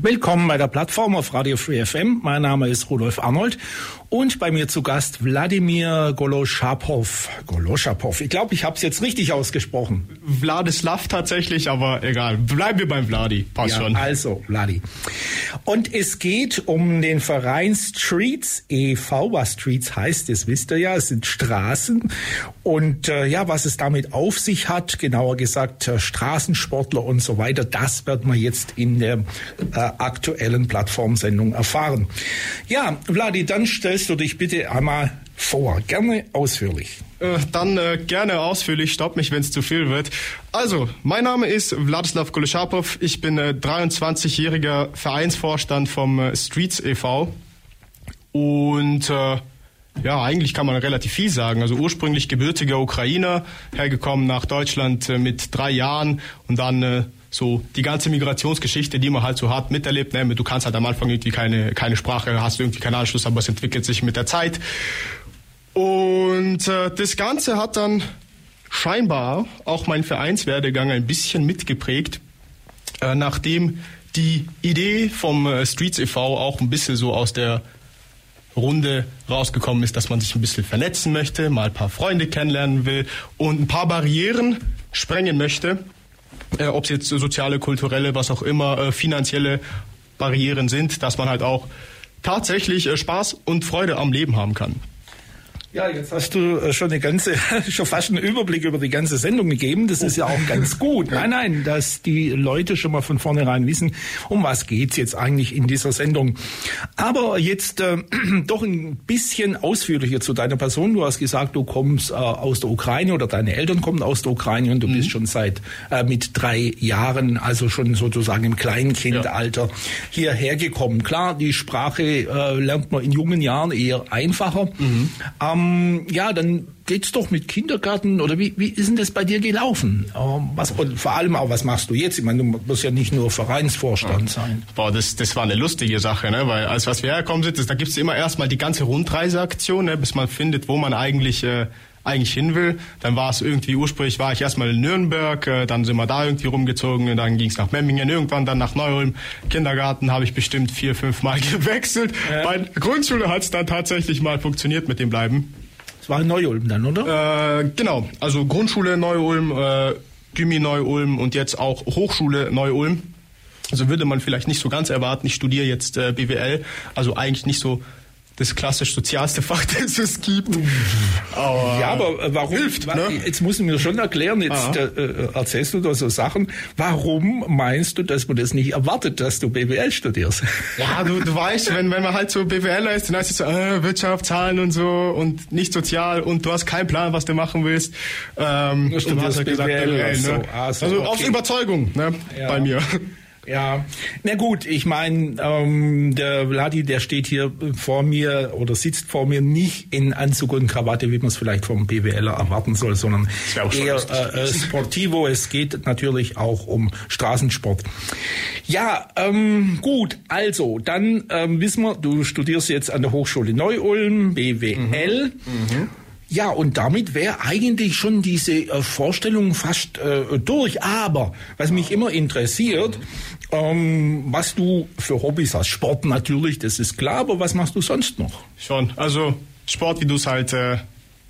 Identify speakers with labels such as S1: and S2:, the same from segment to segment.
S1: Willkommen bei der Plattform auf Radio Free FM. Mein Name ist Rudolf Arnold und bei mir zu Gast Wladimir Goloschapow. Goloschapow. Ich glaube, ich habe es jetzt richtig ausgesprochen.
S2: Wladislav tatsächlich, aber egal. Bleiben wir beim Vladi. Passt
S1: ja,
S2: schon.
S1: Also, Vladi. Und es geht um den Verein Streets e.V. Was Streets heißt, das wisst ihr ja. Es sind Straßen. Und äh, ja, was es damit auf sich hat, genauer gesagt äh, Straßensportler und so weiter, das wird man jetzt in der äh, aktuellen Plattformsendung erfahren. Ja, Vladi, dann stell stellst du dich bitte einmal vor, gerne ausführlich.
S2: Äh, dann äh, gerne ausführlich, stopp mich, wenn es zu viel wird. Also, mein Name ist Wladislav Goleschapow, ich bin äh, 23-jähriger Vereinsvorstand vom äh, Streets e.V. Und äh, ja, eigentlich kann man relativ viel sagen. Also ursprünglich gebürtiger Ukrainer, hergekommen nach Deutschland äh, mit drei Jahren und dann so die ganze Migrationsgeschichte, die man halt so hat, miterlebt. Ne? Du kannst halt am Anfang irgendwie keine, keine Sprache, hast irgendwie keinen Anschluss, aber es entwickelt sich mit der Zeit. Und äh, das Ganze hat dann scheinbar auch mein Vereinswerdegang ein bisschen mitgeprägt, äh, nachdem die Idee vom äh, Streets e.V. auch ein bisschen so aus der Runde rausgekommen ist, dass man sich ein bisschen vernetzen möchte, mal ein paar Freunde kennenlernen will und ein paar Barrieren sprengen möchte äh, ob es jetzt soziale, kulturelle, was auch immer, äh, finanzielle Barrieren sind, dass man halt auch tatsächlich äh, Spaß und Freude am Leben haben kann.
S1: Ja, jetzt hast du äh, schon eine ganze, schon fast einen Überblick über die ganze Sendung gegeben. Das ist ja auch ganz gut. Nein, nein, dass die Leute schon mal von vornherein wissen, um was geht's jetzt eigentlich in dieser Sendung. Aber jetzt äh, doch ein bisschen ausführlicher zu deiner Person. Du hast gesagt, du kommst äh, aus der Ukraine oder deine Eltern kommen aus der Ukraine und du mhm. bist schon seit äh, mit drei Jahren, also schon sozusagen im Kleinkindalter ja. hierher gekommen. Klar, die Sprache äh, lernt man in jungen Jahren eher einfacher. Mhm. Ähm, ähm, ja, dann geht's doch mit Kindergarten oder wie, wie ist denn das bei dir gelaufen? Ähm, was, und vor allem auch, was machst du jetzt? Ich meine, du musst ja nicht nur Vereinsvorstand ja. sein.
S2: Boah, das, das war eine lustige Sache, ne? weil als was wir herkommen sind, ist, da gibt's immer erstmal die ganze Rundreiseaktion, ne? bis man findet, wo man eigentlich... Äh, eigentlich hin will. Dann war es irgendwie, ursprünglich war ich erstmal in Nürnberg, äh, dann sind wir da irgendwie rumgezogen und dann ging es nach Memmingen, irgendwann dann nach Neu-Ulm. Kindergarten habe ich bestimmt vier, fünf Mal gewechselt. Ja. Bei Grundschule hat es dann tatsächlich mal funktioniert mit dem Bleiben.
S1: Es war in Neu-Ulm dann, oder?
S2: Äh, genau, also Grundschule Neu-Ulm, äh, Gymi Neu-Ulm und jetzt auch Hochschule Neu-Ulm. Also würde man vielleicht nicht so ganz erwarten, ich studiere jetzt äh, BWL, also eigentlich nicht so das klassisch sozialste Fach, das es gibt.
S1: Aber ja, aber äh, warum? Hilft, ne? Jetzt muss ich mir schon erklären, jetzt äh, äh, erzählst du da so Sachen. Warum meinst du, dass man das nicht erwartet, dass du BWL studierst?
S2: Ja, du, du weißt, wenn, wenn man halt so BWL ist, dann heißt es so, äh, Wirtschaft, Zahlen und so und nicht sozial und du hast keinen Plan, was du machen willst.
S1: Ähm, du studierst halt gesagt, BWL, BWL
S2: ne? so. ah, so, also okay. aus Überzeugung ne? Ja. bei mir.
S1: Ja, na gut, ich meine, ähm, der Vladi, der steht hier vor mir oder sitzt vor mir nicht in Anzug und Krawatte, wie man es vielleicht vom BWLer erwarten soll, sondern eher äh, äh, Sportivo. Es geht natürlich auch um Straßensport. Ja, ähm, gut, also dann ähm, wissen wir, du studierst jetzt an der Hochschule Neu-Ulm, BWL. Mhm. Mhm. Ja, und damit wäre eigentlich schon diese äh, Vorstellung fast äh, durch. Aber was mich immer interessiert, ähm, was du für Hobbys hast. Sport natürlich, das ist klar, aber was machst du sonst noch?
S2: Schon, also Sport, wie du es halt äh,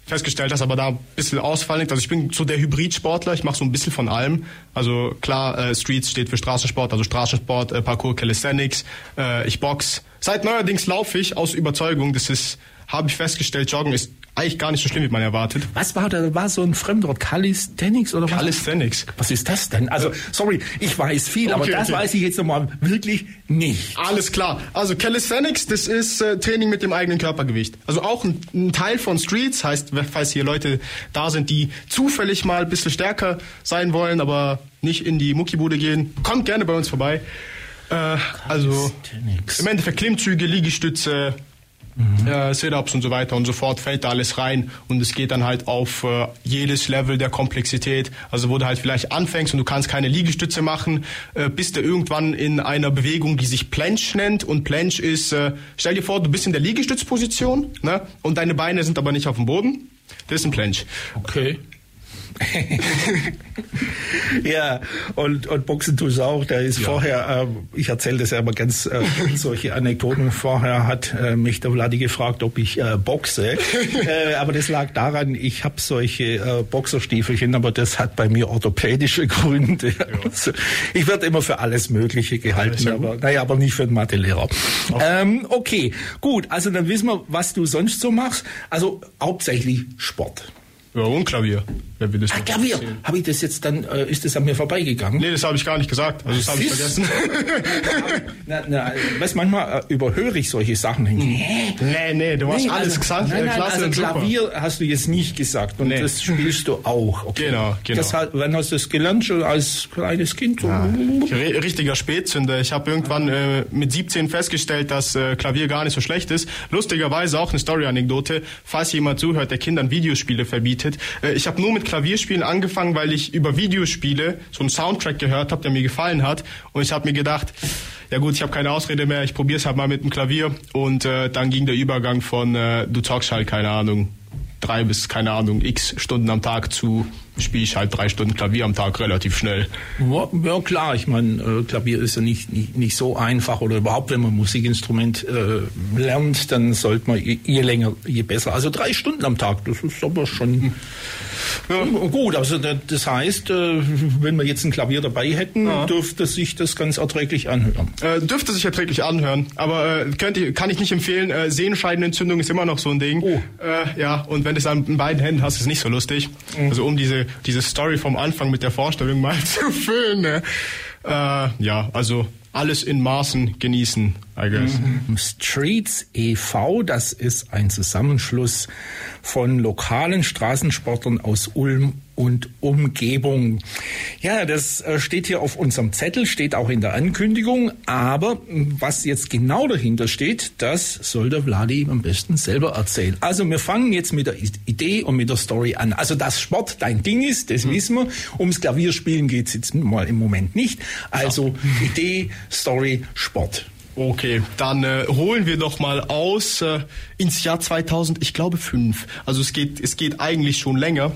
S2: festgestellt hast, aber da ein bisschen ausfallend. Also ich bin so der Hybridsportler, ich mache so ein bisschen von allem. Also klar, äh, Streets steht für Straßensport, also Straßensport, äh, Parkour, Calisthenics, äh, ich box. Seit neuerdings laufe ich aus Überzeugung, das ist, habe ich festgestellt, Joggen ist eigentlich gar nicht so schlimm, wie man erwartet.
S1: Was war da? War so ein Fremdwort? Calisthenics oder was?
S2: Calisthenics.
S1: Was ist das denn? Also, sorry, ich weiß viel, aber
S2: Okay,
S1: das
S2: okay.
S1: weiß ich jetzt nochmal wirklich nicht.
S2: Alles klar. Also Calisthenics, das ist äh, Training mit dem eigenen Körpergewicht. Also auch ein, ein Teil von Streets, heißt, falls hier Leute da sind, die zufällig mal ein bisschen stärker sein wollen, aber nicht in die Muckibude gehen, kommt gerne bei uns vorbei. Äh, also im Endeffekt Klimmzüge, Liegestütze, äh, Sit-ups und so weiter und so fort fällt da alles rein und es geht dann halt auf äh, jedes Level der Komplexität. Also wo du halt vielleicht anfängst und du kannst keine Liegestütze machen, äh, bist du irgendwann in einer Bewegung, die sich Planche nennt und Planche ist, äh, stell dir vor, du bist in der Liegestützposition ne? und deine Beine sind aber nicht auf dem Boden. Das ist ein Planche.
S1: Okay. ja, und, und Boxen tust du auch. Der ist vorher, äh, ich erzähle das ja immer ganz äh, solche Anekdoten. Vorher hat äh, mich der Vladi gefragt, ob ich äh, boxe. äh, aber das lag daran, ich habe solche äh, Boxerstiefelchen, aber das hat bei mir orthopädische Gründe. Also, ich werde immer für alles Mögliche gehalten, aber naja, aber nicht für den Mathelehrer. Ähm, okay, gut. Also dann wissen wir, was du sonst so machst. Also hauptsächlich Sport.
S2: Ja, und Klavier. Wer will das
S1: Ah, Klavier. Habe ich das jetzt dann, äh, ist das an mir vorbeigegangen?
S2: Nee, das habe ich gar nicht gesagt. Also das habe ich vergessen.
S1: Na, na, weißt, manchmal äh, überhöre ich solche Sachen. Hä?
S2: nee, nee, du hast
S1: Nee,
S2: alles
S1: also,
S2: gesagt.
S1: nein, nein,
S2: klasse
S1: also
S2: und super.
S1: Klavier hast du jetzt nicht gesagt und
S2: Nee.
S1: das spielst du auch. Okay.
S2: Genau, genau.
S1: Das wann hast du das gelernt? Schon als kleines Kind? So?
S2: R- Richtiger Spätzünder. Ich habe irgendwann äh, mit 17 festgestellt, dass äh, Klavier gar nicht so schlecht ist. Lustigerweise auch eine Story-Anekdote, falls jemand zuhört, der Kindern Videospiele verbietet. Äh, ich habe nur mit Klavierspielen angefangen, weil ich über Videospiele so einen Soundtrack gehört habe, der mir gefallen hat. Und ich habe mir gedacht, ja gut, ich habe keine Ausrede mehr, ich probiere es halt mal mit dem Klavier. Und äh, dann ging der Übergang von, äh, du zockst halt, keine Ahnung, drei bis, keine Ahnung, x Stunden am Tag zu, spiele ich halt drei Stunden Klavier am Tag relativ schnell.
S1: Ja, klar, ich meine, äh, Klavier ist ja nicht, nicht, nicht so einfach oder überhaupt, wenn man Musikinstrument äh, lernt, dann sollte man je, je länger, je besser. Also drei Stunden am Tag, das ist aber schon gut. Also da- das heißt, äh, wenn wir jetzt ein Klavier dabei hätten, dürfte sich das ganz erträglich anhören.
S2: Äh, dürfte sich erträglich anhören, aber äh, könnt ihr, kann ich nicht empfehlen. Äh, Sehenscheidenentzündung ist immer noch so ein Ding.
S1: Oh.
S2: Äh, ja, und wenn du es an beiden Händen hast, ist es nicht so lustig. Also um diese, diese Story vom Anfang mit der Vorstellung mal zu füllen. Ne? Äh, ja, also alles in Maßen genießen, I guess.
S1: Streets e.V., das ist ein Zusammenschluss von lokalen Straßensportlern aus Ulm und Umgebung. Ja, das äh, steht hier auf unserem Zettel, steht auch in der Ankündigung, aber mh, was jetzt genau dahinter steht, das soll der Vladi am besten selber erzählen. Also wir fangen jetzt mit der Idee und mit der Story an. Also dass Sport dein Ding ist, das wissen wir. Ums Klavierspielen geht's jetzt mal im Moment nicht. Also Idee, Story, Sport.
S2: Okay, dann äh, holen wir doch mal aus äh, ins Jahr 2000, ich glaube fünf. Also es geht, es geht eigentlich schon länger,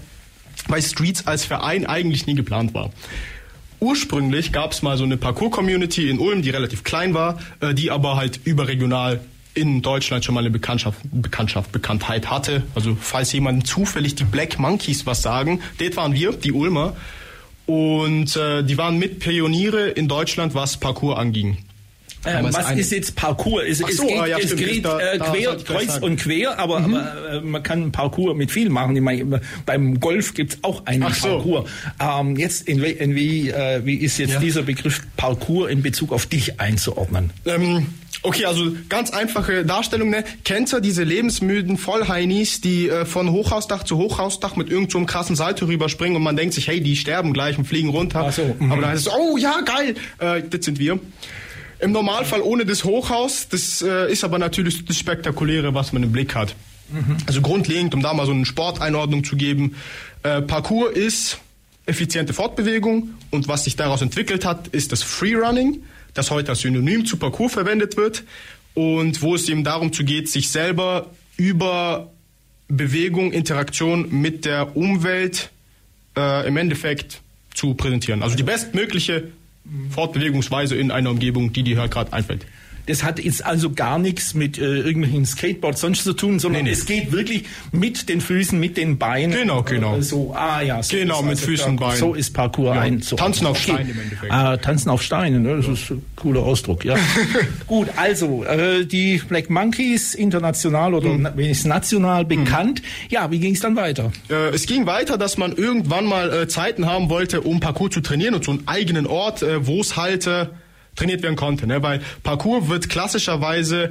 S2: weil Streets als Verein eigentlich nie geplant war. Ursprünglich gab es mal so eine Parkour-Community in Ulm, die relativ klein war, äh, die aber halt überregional in Deutschland schon mal eine Bekanntschaft, Bekanntschaft, Bekanntheit hatte. Also falls jemand zufällig die Black Monkeys was sagen, das waren wir, die Ulmer. Und äh, die waren mit Pioniere in Deutschland, was Parkour anging. Es
S1: was
S2: eine-
S1: ist jetzt Parcours? Es,
S2: Ach
S1: es
S2: so,
S1: geht,
S2: ah, ja,
S1: es geht
S2: da-
S1: äh,
S2: da
S1: quer,
S2: ich gleich
S1: kreuz und quer, aber, aber äh, man kann Parcours mit viel machen. Ich meine, beim Golf gibt's auch einen
S2: Ach so.
S1: Parcours. Ähm, jetzt in, in wie, äh, wie ist jetzt
S2: Ja.
S1: dieser Begriff Parcours in Bezug auf dich einzuordnen?
S2: Ähm, okay, also ganz einfache Darstellung. Ne? Kennt ihr diese lebensmüden Vollheinis, die äh, von Hochhausdach zu Hochhausdach mit irgendeinem so krassen Salto rüberspringen und man denkt sich, hey, die sterben gleich und fliegen runter.
S1: Ach so, mhm.
S2: Aber dann heißt es, oh ja, geil, äh, das sind wir. Im Normalfall ohne das Hochhaus, das äh, ist aber natürlich das Spektakuläre, was man im Blick hat. Also grundlegend, um da mal so eine Sporteinordnung zu geben, äh, Parkour ist effiziente Fortbewegung und was sich daraus entwickelt hat, ist das Freerunning, das heute als Synonym zu Parkour verwendet wird und wo es eben darum zu geht, sich selber über Bewegung, Interaktion mit der Umwelt äh, im Endeffekt zu präsentieren. Also die bestmögliche Fortbewegungsweise in einer Umgebung, die dir halt gerade einfällt.
S1: Das hat jetzt also gar nichts mit äh, irgendwelchen Skateboards sonst zu tun, sondern
S2: Nee, nee.
S1: es geht wirklich mit den Füßen, mit den Beinen.
S2: Genau, genau.
S1: Äh, so, ah ja. So
S2: Genau, mit
S1: also
S2: Füßen,
S1: Parkour.
S2: Beinen.
S1: So ist Parkour
S2: Ja.
S1: ein. So.
S2: Tanzen auf Steinen im Endeffekt.
S1: Ah, tanzen auf Steinen, ne? das ist ein cooler Ausdruck, ja. Gut, also äh, die Black Monkeys international oder
S2: Mhm.
S1: wenigstens national bekannt. Ja, wie ging es dann weiter?
S2: Äh, es ging weiter, dass man irgendwann mal äh, Zeiten haben wollte, um Parkour zu trainieren und so einen eigenen Ort, äh, wo es halt trainiert werden konnte. Ne? Weil Parkour wird klassischerweise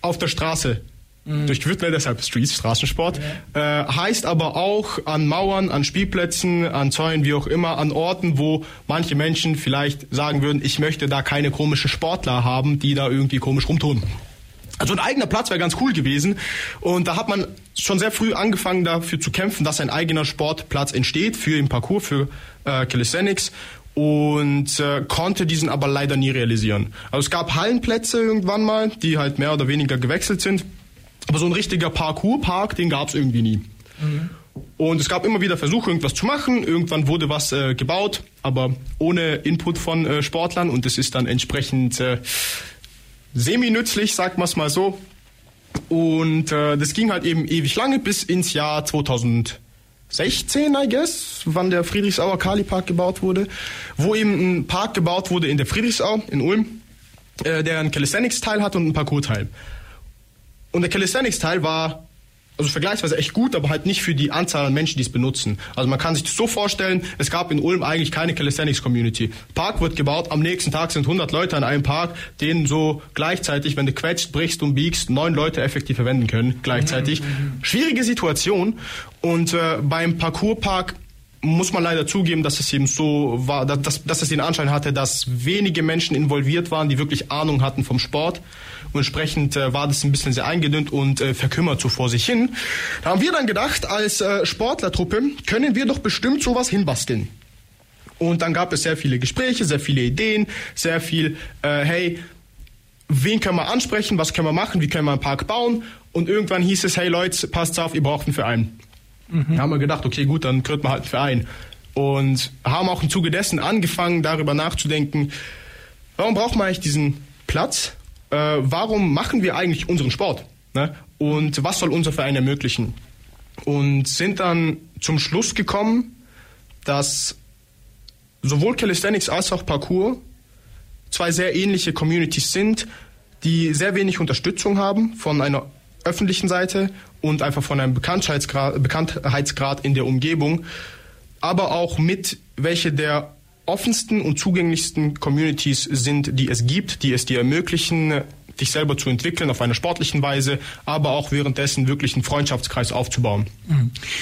S2: auf der Straße durchgeführt, ne? deshalb Streets, Straßensport. Äh, heißt aber auch an Mauern, an Spielplätzen, an Zäunen, wie auch immer, an Orten, wo manche Menschen vielleicht sagen würden, ich möchte da keine komischen Sportler haben, die da irgendwie komisch rumtun. Also ein eigener Platz wäre ganz cool gewesen. Und da hat man schon sehr früh angefangen dafür zu kämpfen, dass ein eigener Sportplatz entsteht für den Parcours, für äh, Calisthenics und äh, konnte diesen aber leider nie realisieren. Also es gab Hallenplätze irgendwann mal, die halt mehr oder weniger gewechselt sind. Aber so ein richtiger Parkourpark, den gab es irgendwie nie. Und es gab immer wieder Versuche, irgendwas zu machen. Irgendwann wurde was äh, gebaut, aber ohne Input von äh, Sportlern und es ist dann entsprechend äh, semi-nützlich, sagt man es mal so. Und äh, das ging halt eben ewig lange bis ins Jahr 2016, I guess, wann der Friedrichsauer Kali-Park gebaut wurde, wo eben ein Park gebaut wurde in der Friedrichsau in Ulm, äh, der einen Calisthenics-Teil hat und einen Parkour-Teil. Und der Calisthenics-Teil war also vergleichsweise echt gut, aber halt nicht für die Anzahl an Menschen, die es benutzen. Also man kann sich das so vorstellen, es gab in Ulm eigentlich keine Calisthenics-Community. Park wird gebaut, am nächsten Tag sind 100 Leute an einem Park, denen so gleichzeitig, wenn du quetscht, brichst und biegst, neun Leute effektiv verwenden können, gleichzeitig. Schwierige Situation. Und äh, beim Parkourpark muss man leider zugeben, dass es eben so war, dass, dass es den Anschein hatte, dass wenige Menschen involviert waren, die wirklich Ahnung hatten vom Sport. Und entsprechend äh, war das ein bisschen sehr eingedünnt und äh, verkümmert so vor sich hin. Da haben wir dann gedacht, als äh, Sportlertruppe können wir doch bestimmt sowas hinbasteln. Und dann gab es sehr viele Gespräche, sehr viele Ideen, sehr viel, äh, hey, wen können wir ansprechen, was können wir machen, wie können wir einen Park bauen. Und irgendwann hieß es, hey Leute, passt auf, ihr braucht einen Verein. Da haben wir gedacht, okay, gut, dann gründen wir halt einen Verein. Und haben auch im Zuge dessen angefangen, darüber nachzudenken, warum braucht man eigentlich diesen Platz? Äh, warum machen wir eigentlich unseren Sport? Ne? Und was soll unser Verein ermöglichen? Und sind dann zum Schluss gekommen, dass sowohl Calisthenics als auch Parkour zwei sehr ähnliche Communities sind, die sehr wenig Unterstützung haben von einer öffentlichen Seite und einfach von einem Bekanntheitsgrad, Bekanntheitsgrad in der Umgebung, aber auch mit welche der offensten und zugänglichsten Communities sind, die es gibt, die es dir ermöglichen, dich selber zu entwickeln auf einer sportlichen Weise, aber auch währenddessen wirklich einen Freundschaftskreis aufzubauen.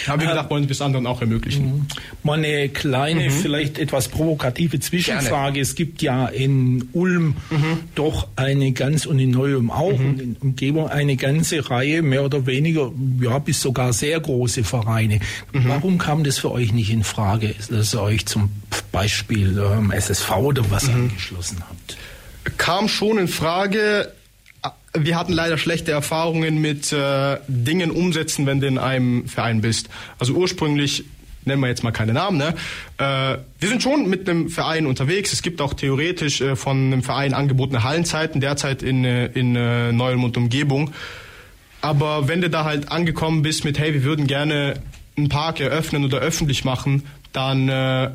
S2: Haben wir gedacht, wollen wir es anderen auch ermöglichen.
S1: Mal eine kleine, vielleicht etwas provokative Zwischenfrage. Es gibt ja in Ulm doch eine ganz und in Neuem auch und in Umgebung eine ganze Reihe mehr oder weniger, ja, bis sogar sehr große Vereine. Warum kam das für euch nicht in Frage, dass ihr euch zum Beispiel ähm, SSV oder was angeschlossen habt?
S2: kam schon in Frage. Wir hatten leider schlechte Erfahrungen mit äh, Dingen umsetzen, wenn du in einem Verein bist. Also ursprünglich nennen wir jetzt mal keine Namen, ne? Äh, wir sind schon mit einem Verein unterwegs. Es gibt auch theoretisch äh, von einem Verein angebotene Hallenzeiten, derzeit in, äh, in äh, Neulm und Umgebung. Aber wenn du da halt angekommen bist mit, hey, wir würden gerne einen Park eröffnen oder öffentlich machen, dann äh,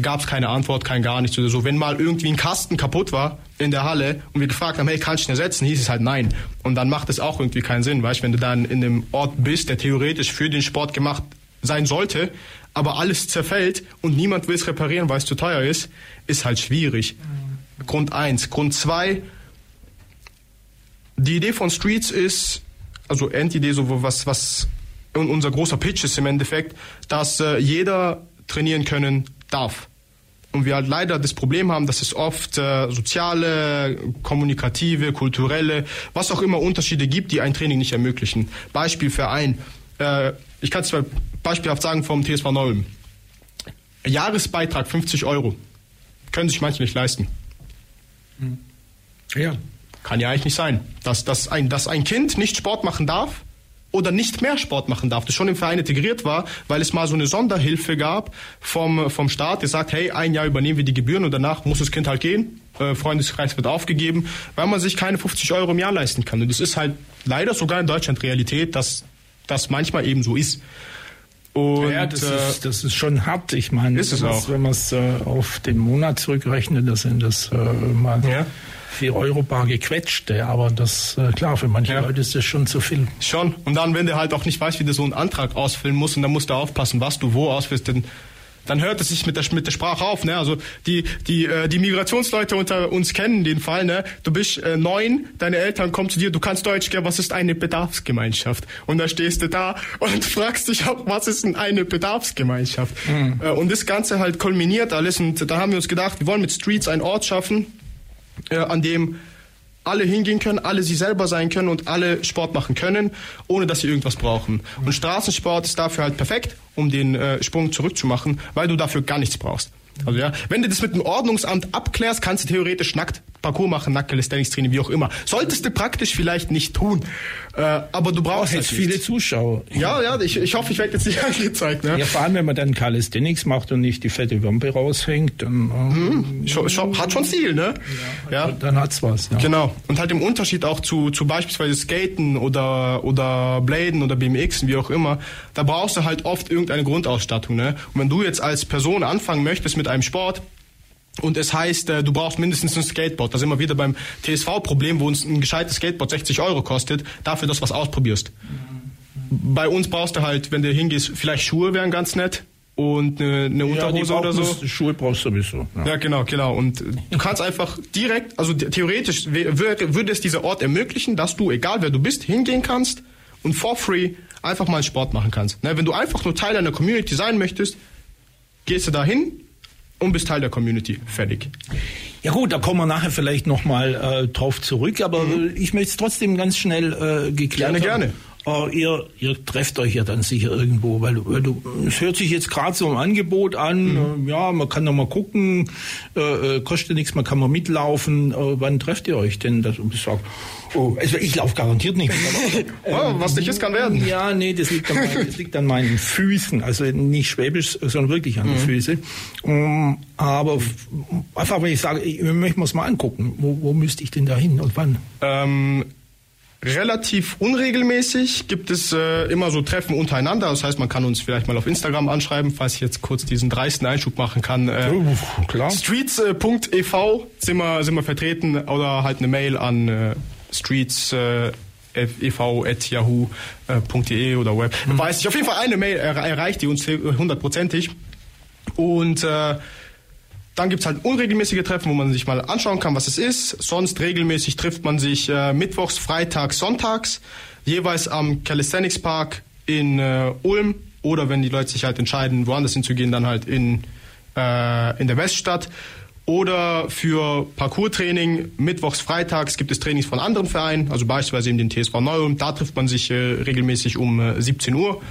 S2: gab es keine Antwort, kein gar nichts oder so. Wenn mal irgendwie ein Kasten kaputt war in der Halle und wir gefragt haben, hey, kannst du ihn ersetzen, hieß es halt nein. Und dann macht es auch irgendwie keinen Sinn, weißt wenn du dann in einem Ort bist, der theoretisch für den Sport gemacht sein sollte, aber alles zerfällt und niemand will es reparieren, weil es zu teuer ist, ist halt schwierig. Grund eins. Grund zwei, die Idee von Streets ist, also Endidee, so was, was und unser großer Pitch ist im Endeffekt, dass äh, jeder trainieren können darf. Und wir halt leider das Problem haben, dass es oft äh, soziale, kommunikative, kulturelle, was auch immer Unterschiede gibt, die ein Training nicht ermöglichen. Beispiel Verein. Äh, ich kann es beispielhaft sagen vom TSV Neulm. Jahresbeitrag 50 Euro. Können sich manche nicht leisten.
S1: Ja.
S2: Kann ja eigentlich nicht sein. Dass, dass, ein, dass ein Kind nicht Sport machen darf, oder nicht mehr Sport machen darf, das schon im Verein integriert war, weil es mal so eine Sonderhilfe gab vom, vom Staat, der sagt, hey, ein Jahr übernehmen wir die Gebühren und danach muss das Kind halt gehen, äh, Freundeskreis wird aufgegeben, weil man sich keine 50 Euro im Jahr leisten kann. Und das ist halt leider sogar in Deutschland Realität, dass das manchmal eben so ist.
S1: Und, ja, das, äh, ist, das ist schon hart. Ich meine,
S2: ist es auch.
S1: wenn man es äh, auf den Monat zurückrechnet, das sind das äh, mal ja. 4 Euro bar gequetschte. Aber das, äh, klar, für manche ja. Leute ist das schon zu viel.
S2: Schon. Und dann, wenn du halt auch nicht weißt, wie du so einen Antrag ausfüllen musst, und dann musst du aufpassen, was du wo ausfüllst, denn dann hört es sich mit der, mit der Sprache auf. Ne? Also die, die, äh, die Migrationsleute unter uns kennen den Fall. Ne? Du bist äh, neun, deine Eltern kommen zu dir, du kannst Deutsch, gell, was ist eine Bedarfsgemeinschaft? Und da stehst du da und fragst dich auch, was ist denn eine Bedarfsgemeinschaft? Mhm. Äh, und das Ganze halt kulminiert alles. Und da haben wir uns gedacht, wir wollen mit Streets einen Ort schaffen, äh, an dem alle hingehen können, alle sie selber sein können und alle Sport machen können, ohne dass sie irgendwas brauchen. Und Straßensport ist dafür halt perfekt, um den äh, Sprung zurückzumachen, weil du dafür gar nichts brauchst. Also ja, wenn du das mit dem Ordnungsamt abklärst, kannst du theoretisch nackt Parcours machen, nackt Calisthenics-Training, wie auch immer. Solltest du praktisch vielleicht nicht tun, äh, aber du brauchst
S1: jetzt halt viele Zuschauer.
S2: Ja, ja, ich, ich hoffe, ich werde jetzt nicht angezeigt. Ne?
S1: Ja, vor allem, wenn man dann Calisthenics macht und nicht die fette Wampe raushängt, dann
S2: mhm. schon, schon, hat schon Ziel, ne?
S1: Ja, ja. dann hat's was. Ja.
S2: Genau. Und halt im Unterschied auch zu, zu beispielsweise Skaten oder oder Bladen oder BMX, wie auch immer, da brauchst du halt oft irgendeine Grundausstattung, ne? Und wenn du jetzt als Person anfangen möchtest mit einem Sport, und es heißt, äh, du brauchst mindestens ein Skateboard. Da sind wir wieder beim TSV-Problem, wo uns ein gescheites Skateboard 60 Euro kostet, dafür, dass du was ausprobierst. Bei uns brauchst du halt, wenn du hingehst, vielleicht Schuhe wären ganz nett und eine, eine Unterhose
S1: ja,
S2: oder so.
S1: Schuhe brauchst du sowieso.
S2: Ja. ja, genau, genau. Und du kannst einfach direkt, also theoretisch würde es dieser Ort ermöglichen, dass du, egal wer du bist, hingehen kannst und for free einfach mal Sport machen kannst. Ne, wenn du einfach nur Teil einer Community sein möchtest, gehst du da hin, und bist Teil der Community. Fertig.
S1: Ja gut, da kommen wir nachher vielleicht nochmal äh, drauf zurück, aber mhm. ich möchte es trotzdem ganz schnell äh, geklärt
S2: Gerne, haben. gerne.
S1: Oh, ihr, ihr trefft euch ja dann sicher irgendwo, weil, weil du, es hört sich jetzt gerade so ein Angebot an, mhm. äh, ja, man kann noch mal gucken, äh, äh kostet nichts, man kann mal mitlaufen. Äh, wann trefft ihr euch denn? Das, ich sag, oh, also ich laufe garantiert nicht.
S2: oh, was nicht ist, kann werden.
S1: Ja, nee, das liegt, an meinen, das liegt an meinen Füßen, also nicht schwäbisch, sondern wirklich an mhm. den Füßen. Um, ähm, aber einfach, wenn ich sage, ich möchte mir mal angucken, wo, wo müsste ich denn da hin und wann?
S2: Ähm relativ unregelmäßig gibt es äh, immer so Treffen untereinander. Das heißt, man kann uns vielleicht mal auf Instagram anschreiben, falls ich jetzt kurz diesen dreisten Einschub machen kann. Äh, oh, klar. Streets.ev sind wir, sind wir vertreten oder halt eine Mail an äh, streets äh, ev.yahoo.de oder web. Mhm. Weiß ich. Auf jeden Fall eine Mail erreicht die uns hundertprozentig. Und äh, dann gibt's halt unregelmäßige Treffen, wo man sich mal anschauen kann, was es ist. Sonst regelmäßig trifft man sich äh, mittwochs, freitags, sonntags, jeweils am Calisthenics Park in äh, Ulm oder wenn die Leute sich halt entscheiden, woanders hinzugehen, dann halt in, äh, in der Weststadt. Oder für Parkour-Training, mittwochs, freitags gibt es Trainings von anderen Vereinen, also beispielsweise in den TSV Neu-Ulm. Da trifft man sich äh, regelmäßig um äh, 17 Uhr.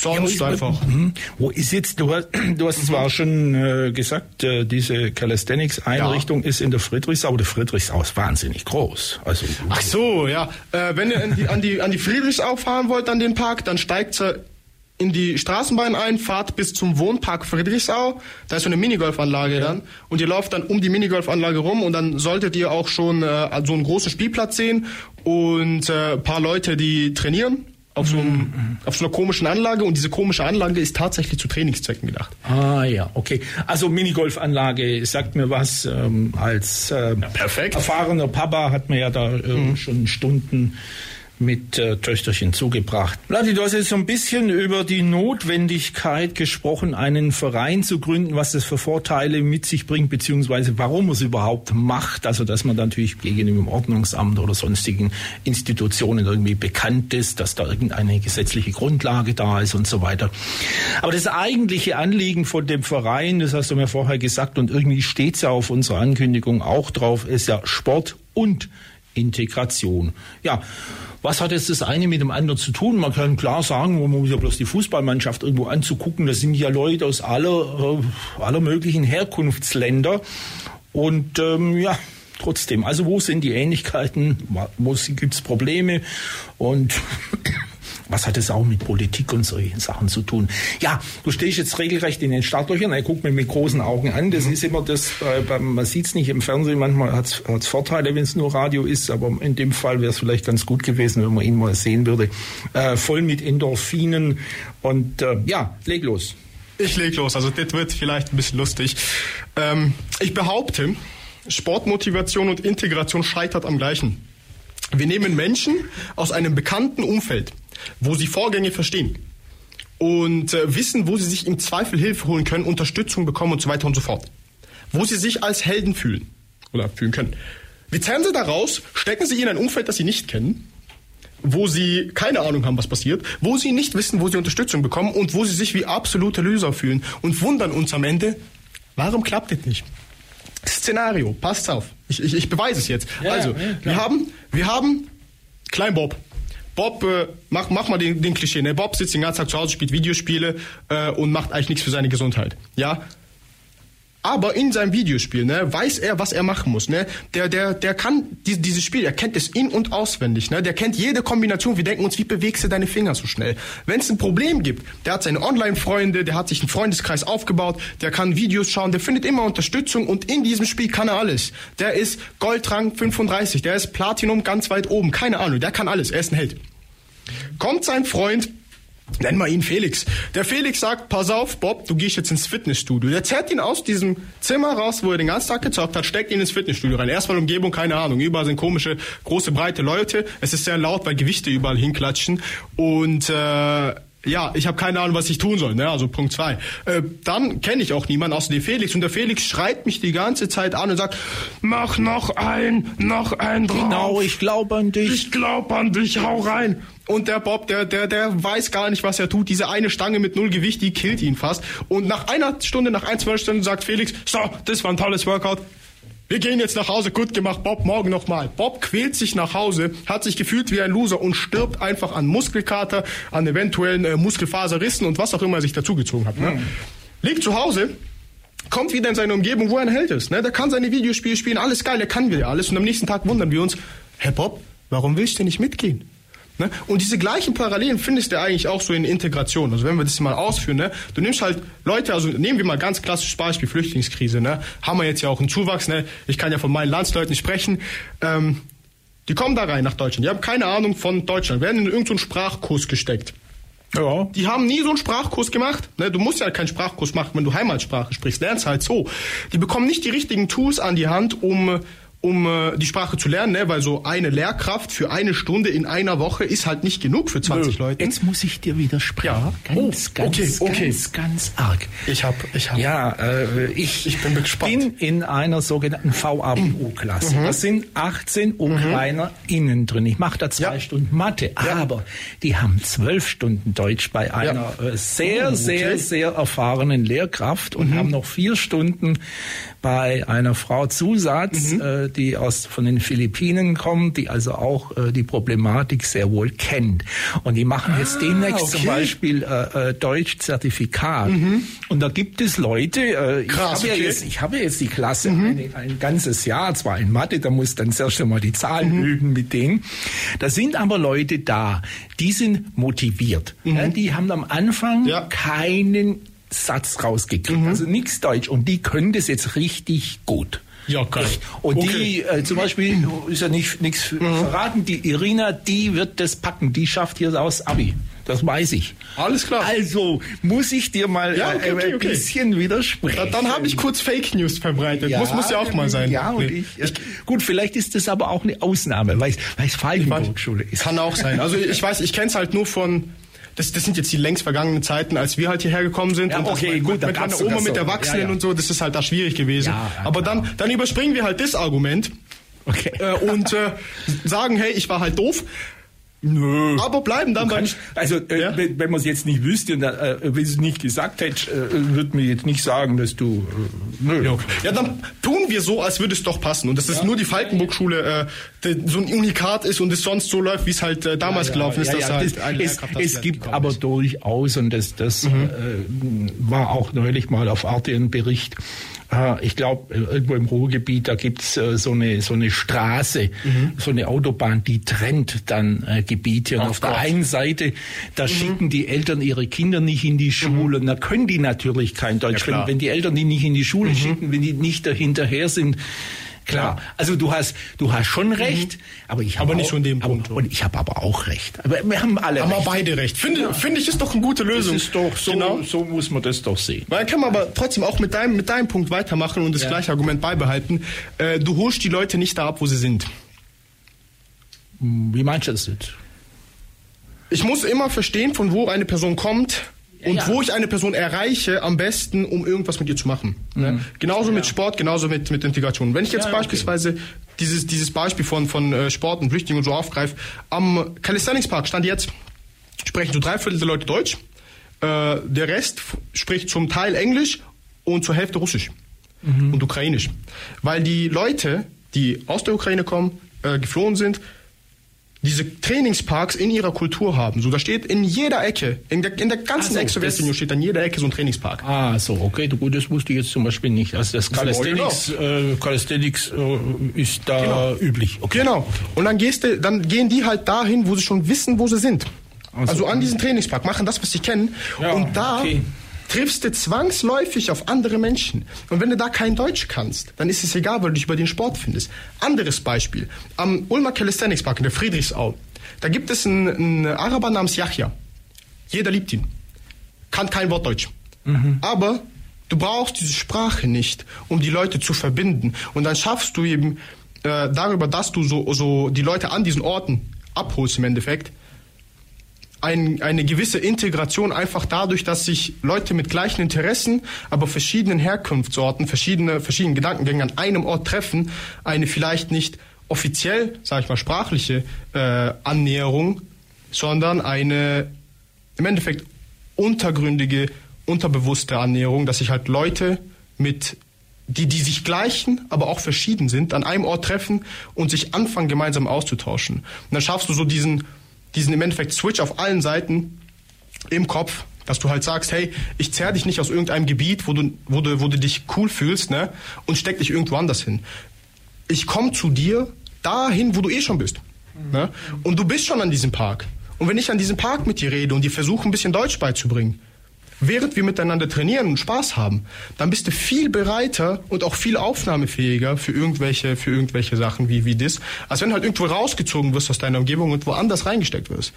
S1: Sonst ja, einfach. Mh. Wo ist jetzt, du hast, du hast mhm. zwar schon äh, gesagt, äh, diese Calisthenics-Einrichtung ja. ist in der Friedrichsau, aber der Friedrichsau ist wahnsinnig groß. Also,
S2: Ach so, ja. Äh, wenn ihr die, an, die, an die Friedrichsau fahren wollt, an den Park, dann steigt ihr in die Straßenbahn ein, fahrt bis zum Wohnpark Friedrichsau. Da ist so eine Minigolfanlage ja. dann. Und ihr lauft dann um die Minigolfanlage rum und dann solltet ihr auch schon äh, so einen großen Spielplatz sehen und äh, paar Leute, die trainieren auf so, einem, mhm. auf so einer komischen Anlage und diese komische Anlage ist tatsächlich zu Trainingszwecken gedacht.
S1: Ah ja, okay. Also Minigolfanlage sagt mir was. Ähm, als äh, ja, erfahrener Papa hat man ja da äh, mhm. schon Stunden mit äh, Töchterchen zugebracht. Vladi, du hast jetzt so ein bisschen über die Notwendigkeit gesprochen, einen Verein zu gründen, was das für Vorteile mit sich bringt, beziehungsweise warum man es überhaupt macht. Also, dass man natürlich gegenüber dem Ordnungsamt oder sonstigen Institutionen irgendwie bekannt ist, dass da irgendeine gesetzliche Grundlage da ist und so weiter. Aber das eigentliche Anliegen von dem Verein, das hast du mir vorher gesagt, und irgendwie steht es ja auf unserer Ankündigung auch drauf, ist ja Sport und Integration. Ja, was hat jetzt das eine mit dem anderen zu tun? Man kann klar sagen, man muss ja bloß die Fußballmannschaft irgendwo anzugucken, das sind ja Leute aus aller, äh, aller möglichen Herkunftsländer. Und ähm, ja, trotzdem. Also wo sind die Ähnlichkeiten? Wo gibt es Probleme? Und was hat es auch mit Politik und solchen Sachen zu tun? Ja, du stehst jetzt regelrecht in den Startlöchern. Er guckt mir mit großen Augen an. Das mhm. ist immer das, äh, man sieht es nicht im Fernsehen. Manchmal hat es Vorteile, wenn es nur Radio ist. Aber in dem Fall wäre es vielleicht ganz gut gewesen, wenn man ihn mal sehen würde. Äh, voll mit Endorphinen. Und äh, ja, leg los.
S2: Ich leg los. Also das wird vielleicht ein bisschen lustig. Ähm, ich behaupte, Sportmotivation und Integration scheitert am gleichen. Wir nehmen Menschen aus einem bekannten Umfeld, wo sie Vorgänge verstehen und äh, wissen, wo sie sich im Zweifel Hilfe holen können, Unterstützung bekommen und so weiter und so fort. Wo sie sich als Helden fühlen oder fühlen können. Wir zerren sie daraus, stecken sie in ein Umfeld, das sie nicht kennen, wo sie keine Ahnung haben, was passiert, wo sie nicht wissen, wo sie Unterstützung bekommen und wo sie sich wie absolute Loser fühlen und wundern uns am Ende, warum klappt das nicht? Szenario, passt auf. Ich, ich, ich beweise es jetzt. Ja, also, ja, wir haben, wir haben Klein Bob. Bob, äh, mach, mach mal den, den Klischee. Ne? Bob sitzt den ganzen Tag zu Hause, spielt Videospiele äh, und macht eigentlich nichts für seine Gesundheit. Ja, aber in seinem Videospiel, ne, weiß er, was er machen muss, ne? Der, der, der kann die, dieses Spiel, er kennt es in- und auswendig, ne? Der kennt jede Kombination. Wir denken uns, wie bewegst du deine Finger so schnell? Wenn es ein Problem gibt, der hat seine Online-Freunde, der hat sich einen Freundeskreis aufgebaut, der kann Videos schauen, der findet immer Unterstützung und in diesem Spiel kann er alles. Der ist Goldrang 35, der ist Platinum ganz weit oben, keine Ahnung, der kann alles, er ist ein Held. Kommt sein Freund, Nennen wir ihn Felix. Der Felix sagt, pass auf, Bob, du gehst jetzt ins Fitnessstudio. Der zerrt ihn aus diesem Zimmer raus, wo er den ganzen Tag gezockt hat, steckt ihn ins Fitnessstudio rein. Erstmal Umgebung, keine Ahnung. Überall sind komische, große, breite Leute. Es ist sehr laut, weil Gewichte überall hinklatschen. Und äh, ja, ich habe keine Ahnung, was ich tun soll. Ne? Also Punkt zwei. Äh, dann kenne ich auch niemanden außer dem Felix und der Felix schreit mich die ganze Zeit an und sagt, mach noch ein, noch ein drauf.
S1: Genau, ich glaube an dich.
S2: Ich glaube an dich, hau rein. Und der Bob, der, der, der weiß gar nicht, was er tut. Diese eine Stange mit null Gewicht, die killt ihn fast. Und nach einer Stunde, nach ein, zwei Stunden sagt Felix, so, das war ein tolles Workout. Wir gehen jetzt nach Hause, gut gemacht, Bob, morgen nochmal. Bob quält sich nach Hause, hat sich gefühlt wie ein Loser und stirbt einfach an Muskelkater, an eventuellen äh, Muskelfaserrissen und was auch immer er sich dazugezogen hat. Ne? Mhm. Liegt zu Hause, kommt wieder in seine Umgebung, wo er ein Held ist. Ne? Der kann seine Videospiele spielen, alles geil, der kann wieder alles. Und am nächsten Tag wundern wir uns, Herr Bob, warum willst du nicht mitgehen? Ne? Und diese gleichen Parallelen findest du eigentlich auch so in Integration. Also wenn wir das mal ausführen, ne? du nimmst halt Leute, also nehmen wir mal ganz klassisches Beispiel, Flüchtlingskrise, ne? haben wir jetzt ja auch einen Zuwachs, ne? ich kann ja von meinen Landsleuten sprechen, ähm, die kommen da rein nach Deutschland, die haben keine Ahnung von Deutschland, werden in irgendeinen so Sprachkurs gesteckt. Ja. Die haben nie so einen Sprachkurs gemacht. Ne? Du musst ja keinen Sprachkurs machen, wenn du Heimatsprache sprichst. Lernst halt so. Die bekommen nicht die richtigen Tools an die Hand, um um äh, die Sprache zu lernen, ne? weil so eine Lehrkraft für eine Stunde in einer Woche ist halt nicht genug für 20 Nö. Leute.
S1: Jetzt muss ich dir widersprechen. Ja. Ganz, oh, ganz, okay, ganz, ganz arg.
S2: Ich hab, ich hab.
S1: Ja, äh, ich, ich bin, gespannt. bin in einer sogenannten VABO-Klasse. Mhm. Das sind 18 Ukrainer mhm. innen drin. Ich mache da zwei ja. Stunden Mathe, ja. aber die haben zwölf Stunden Deutsch bei einer ja. äh, sehr, oh, okay. sehr, sehr erfahrenen Lehrkraft und mhm. haben noch vier Stunden bei einer Frau Zusatz, mhm. äh, die aus von den Philippinen kommt, die also auch äh, die Problematik sehr wohl kennt. Und die machen jetzt ah, demnächst okay. zum Beispiel äh, äh, Deutsch-Zertifikat. Mhm. Und da gibt es Leute, äh, ich habe okay. ja jetzt, ich habe jetzt die Klasse mhm. eine, ein ganzes Jahr, zwar in Mathe, da muss dann zuerst einmal die Zahlen mhm. üben mit denen. Da sind aber Leute da, die sind motiviert. Mhm. Ja, die haben am Anfang ja. keinen Satz rausgekriegt. Mhm. Also nichts Deutsch. Und die können das jetzt richtig gut.
S2: Ja, geil.
S1: Und okay. die, äh, zum Beispiel, ist ja nicht nichts mhm. verraten, die Irina, die wird das packen. Die schafft hier aus Abi. Das weiß ich.
S2: Alles klar.
S1: Also muss ich dir mal ja, okay, äh, okay, ein bisschen widersprechen.
S2: Dann, dann habe ich kurz Fake News verbreitet. Ja, muss, muss ja auch mal sein.
S1: Ja, und nee. ich, äh, gut, vielleicht ist das aber auch eine Ausnahme, weil es Falkenburg-Schule ist.
S2: Kann auch sein. Also ich weiß, ich kenne es halt nur von das, das sind jetzt die längst vergangenen Zeiten, als wir halt hierher gekommen sind.
S1: Ja, und okay,
S2: das,
S1: gut,
S2: mit, mit meiner Oma, mit Erwachsenen ja, ja. und so, das ist halt da schwierig gewesen. Aber dann, dann überspringen wir halt das Argument okay. äh, und äh, sagen, hey, ich war halt doof. Nö. Aber bleiben dann
S1: kannst, Also, äh, ja? wenn man es jetzt nicht wüsste und äh, wenn es nicht gesagt hätte, äh, würde mir jetzt nicht sagen, dass du.
S2: Äh, nö. Ja, ja, dann tun wir so, als würde es doch passen. Und dass es nur die Falkenburg-Schule äh, so ein Unikat ist und es sonst so läuft, wie es halt äh, damals
S1: Ja,
S2: gelaufen ist.
S1: ja,
S2: dass
S1: ja,
S2: halt
S1: es, es gibt aber durchaus, und das, das
S2: Mhm.
S1: äh, war auch neulich mal auf Arte ein Bericht, äh, ich glaube, irgendwo im Ruhrgebiet, da gibt's äh, so, eine, so eine Straße,
S2: Mhm.
S1: so eine Autobahn, die trennt dann äh, Gebiete. Und
S2: Ach
S1: auf der.
S2: Mhm.
S1: einen Seite, da schicken die Eltern ihre Kinder nicht in die Schule. Und da können die natürlich kein Deutsch.
S2: Ja. Mhm.
S1: wenn, wenn die Eltern die nicht in die Schule schicken, wenn die nicht dahinterher sind, Klar, also du hast du hast schon recht, aber ich habe
S2: Mhm. Aber nicht
S1: auch,
S2: so in dem
S1: aber,
S2: Punkt.
S1: Und ich habe aber auch recht. Aber wir haben alle
S2: Haben wir beide recht. Finde, finde ich, ist doch eine gute
S1: Das
S2: Lösung.
S1: ist doch so,
S2: Genau.
S1: so muss man das doch sehen.
S2: Weil kann man aber trotzdem auch mit deinem, mit deinem Punkt weitermachen und das
S1: Ja.
S2: gleiche Argument beibehalten. Äh, du holst die Leute nicht da ab, wo sie sind.
S1: Wie meinst du das jetzt?
S2: Ich muss immer verstehen, von wo eine Person kommt und
S1: ja.
S2: wo ich eine Person erreiche, am besten, um irgendwas mit ihr zu machen. Ne? Genauso mit Sport, genauso mit, mit Integration. Wenn ich jetzt
S1: Mhm. Ja, okay.
S2: beispielsweise dieses, dieses Beispiel von, von äh, Sport und Flüchtlingen und so aufgreife, am Calisthenics Park stand jetzt, sprechen so drei Viertel der Leute Deutsch, äh, der Rest spricht zum Teil Englisch und zur Hälfte Russisch
S1: Mhm.
S2: und Ukrainisch. Weil die Leute, die aus der Ukraine kommen, äh, geflohen sind, diese Trainingsparks in ihrer Kultur haben. So, da steht in jeder Ecke, in der, in der ganzen
S1: so,
S2: Ex-Sowjetunion
S1: das-
S2: steht an jeder Ecke so ein Trainingspark.
S1: Ah, so, okay, du, gut, das wusste ich jetzt zum Beispiel nicht. Also das Calisthenics, äh, Calisthenics äh, ist da
S2: Genau.
S1: üblich. Okay.
S2: Genau. Und dann gehst du, dann gehen die halt dahin, wo sie schon wissen, wo sie sind.
S1: Ach so.
S2: Also an diesen Trainingspark, machen das, was sie kennen.
S1: Ja,
S2: und da
S1: okay.
S2: Triffst du zwangsläufig auf andere Menschen. Und wenn du da kein Deutsch kannst, dann ist es egal, weil du dich über den Sport findest. Anderes Beispiel. Am Ulmer Calisthenics Park in der Friedrichsau, da gibt es einen, einen Araber namens Yahya. Jeder liebt ihn. Kann kein Wort Deutsch. Aber du brauchst diese Sprache nicht, um die Leute zu verbinden. Und dann schaffst du eben äh, darüber, dass du so, so die Leute an diesen Orten abholst im Endeffekt, ein, eine gewisse Integration einfach dadurch, dass sich Leute mit gleichen Interessen, aber verschiedenen Herkunftsorten, verschiedene, verschiedenen Gedankengängen an einem Ort treffen, eine vielleicht nicht offiziell, sage ich mal, sprachliche äh, Annäherung, sondern eine im Endeffekt untergründige, unterbewusste Annäherung, dass sich halt Leute mit die, die sich gleichen, aber auch verschieden sind, an einem Ort treffen und sich anfangen, gemeinsam auszutauschen. Und dann schaffst du so diesen, diesen im Endeffekt Switch auf allen Seiten im Kopf, dass du halt sagst, hey, ich zerr dich nicht aus irgendeinem Gebiet, wo du, wo du, wo du dich cool fühlst, ne, und steck dich irgendwo anders hin. Ich komme zu dir dahin, wo du eh schon bist. Ne? Und du bist schon an diesem Park. Und wenn ich an diesem Park mit dir rede und dir versuche, ein bisschen Deutsch beizubringen, während wir miteinander trainieren und Spaß haben, dann bist du viel bereiter und auch viel aufnahmefähiger für irgendwelche, für irgendwelche Sachen wie, wie das, als wenn du halt irgendwo rausgezogen wirst aus deiner Umgebung und woanders reingesteckt wirst.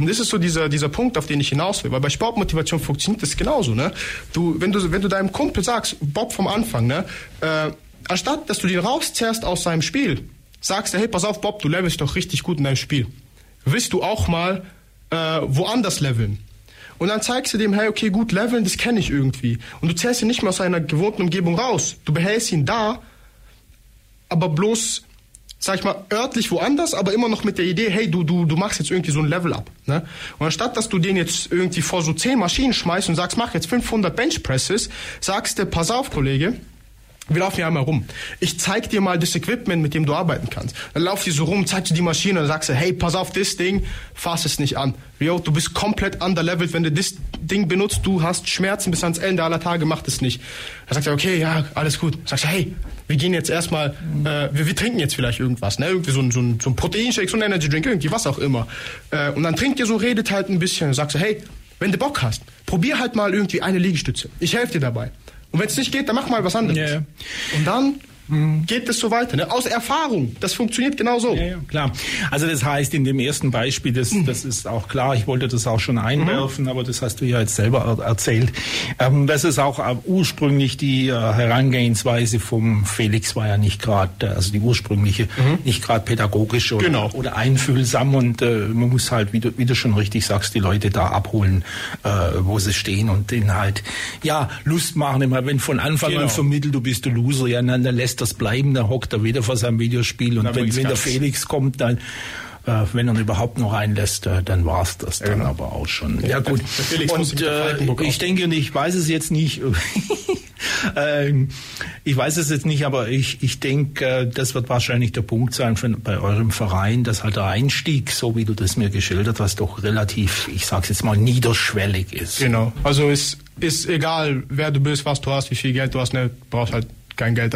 S2: Und das ist so dieser, dieser Punkt, auf den ich hinaus will, weil bei Sportmotivation funktioniert das genauso, ne? Du, wenn du, wenn du deinem Kumpel sagst, Bob vom Anfang, ne, äh, anstatt, dass du den rauszerrst aus seinem Spiel, sagst du, hey, pass auf, Bob, du levelst doch richtig gut in deinem Spiel. Willst du auch mal äh, woanders leveln? Und dann zeigst du dem, hey, okay, gut, leveln, das kenne ich irgendwie. Und du zählst ihn nicht mehr aus seiner gewohnten Umgebung raus. Du behältst ihn da, aber bloß, sag ich mal, örtlich woanders, aber immer noch mit der Idee, hey, du, du, du machst jetzt irgendwie so ein Level up. Ne? Und anstatt, dass du den jetzt irgendwie vor so 10 Maschinen schmeißt und sagst, mach jetzt 500 Benchpresses, sagst du, pass auf, Kollege, wir laufen hier einmal rum. Ich zeig dir mal das Equipment, mit dem du arbeiten kannst. Dann lauf die so rum, zeigst du die Maschine und sagst, du, hey, pass auf das Ding, fass es nicht an. Yo, du bist komplett underlevelt, wenn du das Ding benutzt, du hast Schmerzen bis ans Ende aller Tage, mach das nicht. Dann sagt er, okay, ja, alles gut. Dann sagst du, hey, wir gehen jetzt erstmal, äh, wir, wir trinken jetzt vielleicht irgendwas, ne? Irgendwie so ein, so ein, so ein Proteinshake, so ein Energy Drink, irgendwie was auch immer. Äh, und dann trinkt ihr so, redet halt ein bisschen und sagst du, hey, wenn du Bock hast, probier halt mal irgendwie eine Liegestütze. Ich helfe dir dabei. Und wenn es nicht geht, dann mach mal was anderes.
S1: Ja.
S2: Und dann geht es so weiter. Ne? Aus Erfahrung. Das funktioniert genau so.
S1: Ja, ja, klar. Also das heißt, in dem ersten Beispiel, das,
S2: Mhm.
S1: das ist auch klar, ich wollte das auch schon einwerfen, aber das hast du ja jetzt selber er erzählt. Ähm, das ist auch äh, ursprünglich die äh, Herangehensweise vom Felix war ja nicht gerade, also die ursprüngliche, nicht gerade pädagogisch oder,
S2: Mhm. Genau.
S1: oder einfühlsam und äh, man muss halt, wie du, wie du schon richtig sagst, die Leute da abholen, äh, wo sie stehen und denen halt, ja, Lust machen. Immer wenn von Anfang
S2: Genau.
S1: an vermittelt, du bist der Loser, ja, dann, dann lässt das bleiben, dann hockt er wieder vor seinem Videospiel und
S2: Dann
S1: wenn, wenn der Felix kommt, dann äh, wenn er ihn überhaupt noch reinlässt, äh, dann war's das dann aber auch schon. Ja, gut.
S2: Felix muss
S1: und äh, ich denke, und ich weiß es jetzt nicht, ähm, ich weiß es jetzt nicht, aber ich, ich denke, äh, das wird wahrscheinlich der Punkt sein von, bei eurem Verein, dass halt der Einstieg, so wie du das mir geschildert hast, doch relativ, ich sag's jetzt mal, niederschwellig ist.
S2: Genau. Also es ist egal, wer du bist, was du hast, wie viel Geld du hast, ne, brauchst halt kein Geld.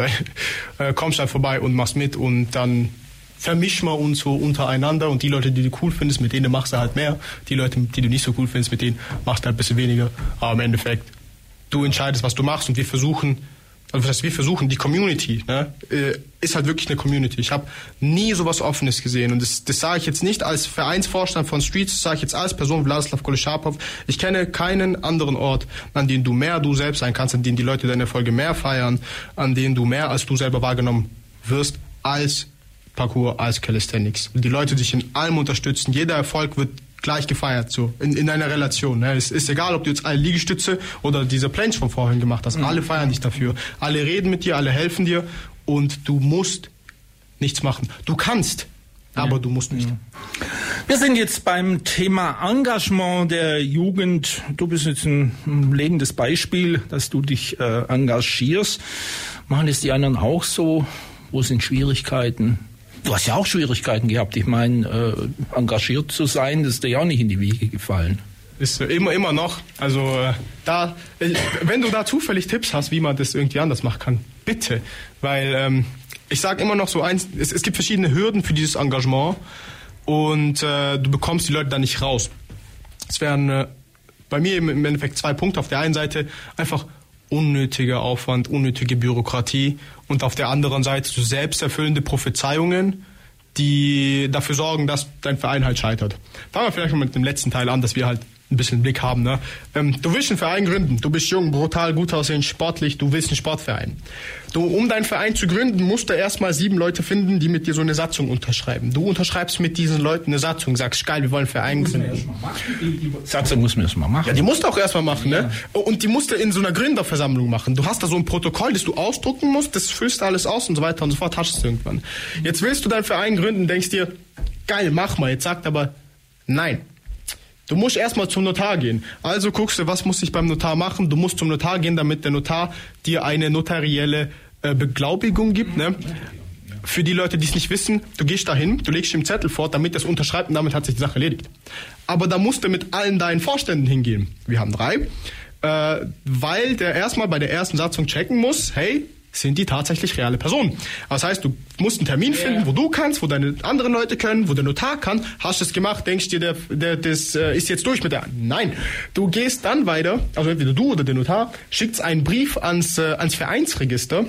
S2: Äh, kommst halt vorbei und machst mit und dann vermischen wir uns so untereinander und die Leute, die du cool findest, mit denen machst du halt mehr. Die Leute, die du nicht so cool findest, mit denen machst du halt ein bisschen weniger. Aber im Endeffekt, du entscheidest, was du machst und wir versuchen, also was heißt, wir versuchen, die Community, ne, ist halt wirklich eine Community. Ich habe nie sowas Offenes gesehen und das, das sage ich jetzt nicht als Vereinsvorstand von Streets, das sage ich jetzt als Person Vladislav Kolesharpov. Ich kenne keinen anderen Ort, an dem du mehr du selbst sein kannst, an dem die Leute deine Erfolge mehr feiern, an dem du mehr als du selber wahrgenommen wirst, als Parkour, als Calisthenics. Und die Leute dich in allem unterstützen. Jeder Erfolg wird gleich gefeiert, so in, in einer Relation. Ne? Es ist egal, ob du jetzt alle Liegestütze oder diese Planes von vorhin gemacht hast. Mhm. Alle feiern dich dafür. Alle reden mit dir, alle helfen dir und du musst nichts machen. Du kannst, aber du musst nicht.
S1: Wir sind jetzt beim Thema Engagement der Jugend. Du bist jetzt ein, ein lebendes Beispiel, dass du dich äh, engagierst. Machen es die anderen auch so? Wo sind Schwierigkeiten? Du hast ja auch Schwierigkeiten gehabt. Ich meine, äh, engagiert zu sein, das ist dir ja auch nicht in die Wiege gefallen.
S2: Ist immer, immer noch. Also äh, da, äh, wenn du da zufällig Tipps hast, wie man das irgendwie anders machen kann, bitte. Weil ähm, ich sage immer noch so eins, es, es, gibt verschiedene Hürden für dieses Engagement und äh, du bekommst die Leute da nicht raus. Es wären äh, bei mir im Endeffekt zwei Punkte. Auf der einen Seite einfach unnötiger Aufwand, unnötige Bürokratie und auf der anderen Seite so selbsterfüllende Prophezeiungen, die dafür sorgen, dass dein Verein halt scheitert. Fangen wir vielleicht mal mit dem letzten Teil an, dass wir halt ein bisschen Blick haben. Ne? Ähm, du willst einen Verein gründen. Du bist jung, brutal, gut aussehend, sportlich. Du willst einen Sportverein. Du, um deinen Verein zu gründen, musst du erstmal sieben Leute finden, die mit dir so eine Satzung unterschreiben. Du unterschreibst mit diesen Leuten eine Satzung, sagst, geil, wir wollen einen Verein gründen.
S1: Satzung muss man erstmal machen.
S2: Ja, die musst du auch erstmal machen. Ne? Und die musst du in so einer Gründerversammlung machen. Du hast da so ein Protokoll, das du ausdrucken musst, das füllst du alles aus und so weiter und so fort, hast du irgendwann. Jetzt willst du deinen Verein gründen, denkst dir, geil, mach mal. Jetzt sagt aber, nein, Du musst erstmal zum Notar gehen. Also guckst du, was muss ich beim Notar machen? Du musst zum Notar gehen, damit der Notar dir eine notarielle äh, Beglaubigung gibt. Ne? Für die Leute, die es nicht wissen, du gehst dahin, du legst ihm Zettel vor, damit das unterschreibt und damit hat sich die Sache erledigt. Aber da musst du mit allen deinen Vorständen hingehen. Wir haben drei. Äh, weil der erstmal bei der ersten Satzung checken muss, hey, sind die tatsächlich reale Personen. Das heißt, du musst einen Termin finden, wo du kannst, wo deine anderen Leute können, wo der Notar kann. Hast es gemacht, denkst dir, der, der, das äh, ist jetzt durch mit der. Nein, du gehst dann weiter, also entweder du oder der Notar, schickt einen Brief ans, äh, ans Vereinsregister